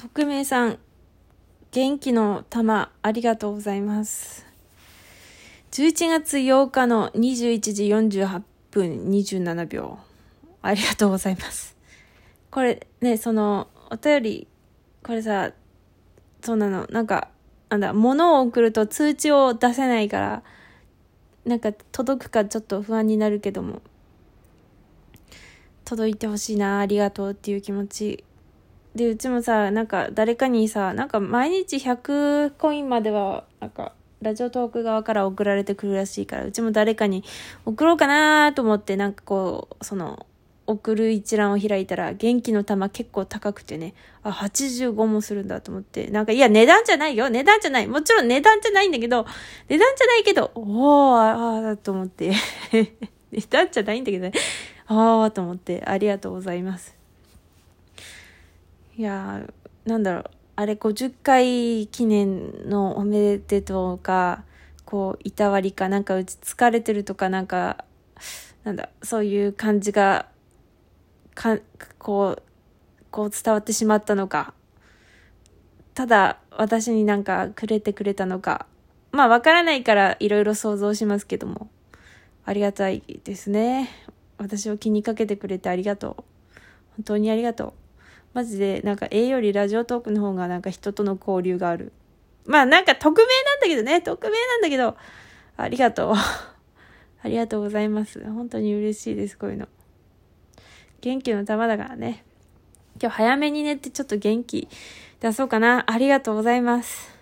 匿名さん、元気の玉、ありがとうございます。11月8日の21時48分27秒。ありがとうございます。これね、その、お便り、これさ、そうなの、なんか、なんだ、物を送ると通知を出せないから、なんか届くかちょっと不安になるけども、届いてほしいな、ありがとうっていう気持ち。で、うちもさ、なんか誰かにさ、なんか毎日100コインまでは、なんか、ラジオトーク側から送られてくるらしいから、うちも誰かに送ろうかなと思って、なんかこう、その、送る一覧を開いたら、元気の玉結構高くてね、あ、85もするんだと思って、なんか、いや、値段じゃないよ値段じゃないもちろん値段じゃないんだけど、値段じゃないけど、おー、あー、と思って、値段じゃないんだけどね、あー、と思って、ありがとうございます。いや、なんだろう、あれ50回記念のおめでとうか、こう、いたわりか、なんかうち疲れてるとか、なんか、なんだ、そういう感じが、か、こう、こう伝わってしまったのか、ただ私になんかくれてくれたのか、まあわからないからいろいろ想像しますけども、ありがたいですね。私を気にかけてくれてありがとう。本当にありがとう。マジで、なんか、絵よりラジオトークの方がなんか人との交流がある。まあなんか匿名なんだけどね、匿名なんだけど、ありがとう。ありがとうございます。本当に嬉しいです、こういうの。元気の玉だからね。今日早めに寝てちょっと元気出そうかな。ありがとうございます。